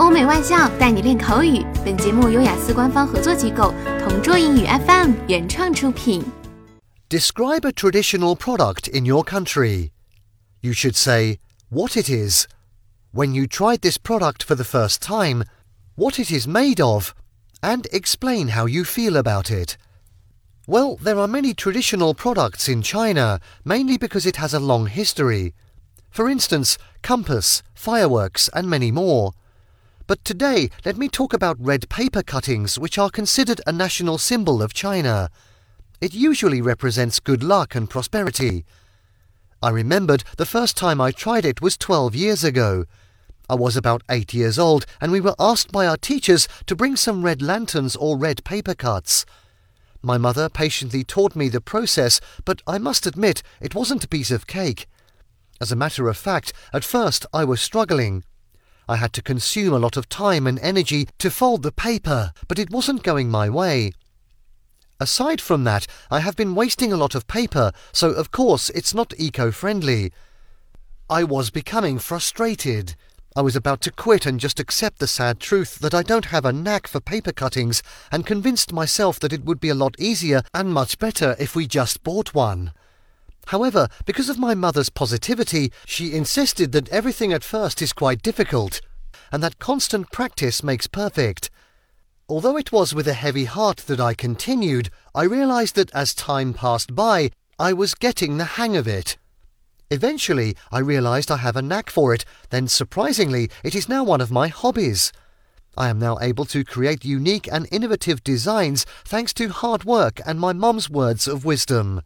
欧美外教带你练口语。本节目由雅思官方合作机构同桌英语 FM 原创出品。 Describe a traditional product in your country. You should say what it is, when you tried this product for the first time, what it is made of, and explain how you feel about it. Well, there are many traditional products in China, mainly because it has a long history. For instance, compass, fireworks, and many more. But today, let me talk about red paper cuttings, which are considered a national symbol of China. It usually represents good luck and prosperity. I remembered the first time I tried it was 12 years ago. I was about 8 years old and we were asked by our teachers to bring some red lanterns or red paper cuts. My mother patiently taught me the process, but I must admit it wasn't a piece of cake. As a matter of fact, at first I was struggling. I had to consume a lot of time and energy to fold the paper, but it wasn't going my way. Aside from that, I have been wasting a lot of paper, so of course it's not eco friendly. I was becoming frustrated. I was about to quit and just accept the sad truth that I don't have a knack for paper cuttings and convinced myself that it would be a lot easier and much better if we just bought one. However, because of my mother's positivity, she insisted that everything at first is quite difficult and that constant practice makes perfect. Although it was with a heavy heart that I continued, I realized that as time passed by, I was getting the hang of it. Eventually, I realized I have a knack for it, then surprisingly, it is now one of my hobbies. I am now able to create unique and innovative designs thanks to hard work and my mum's words of wisdom.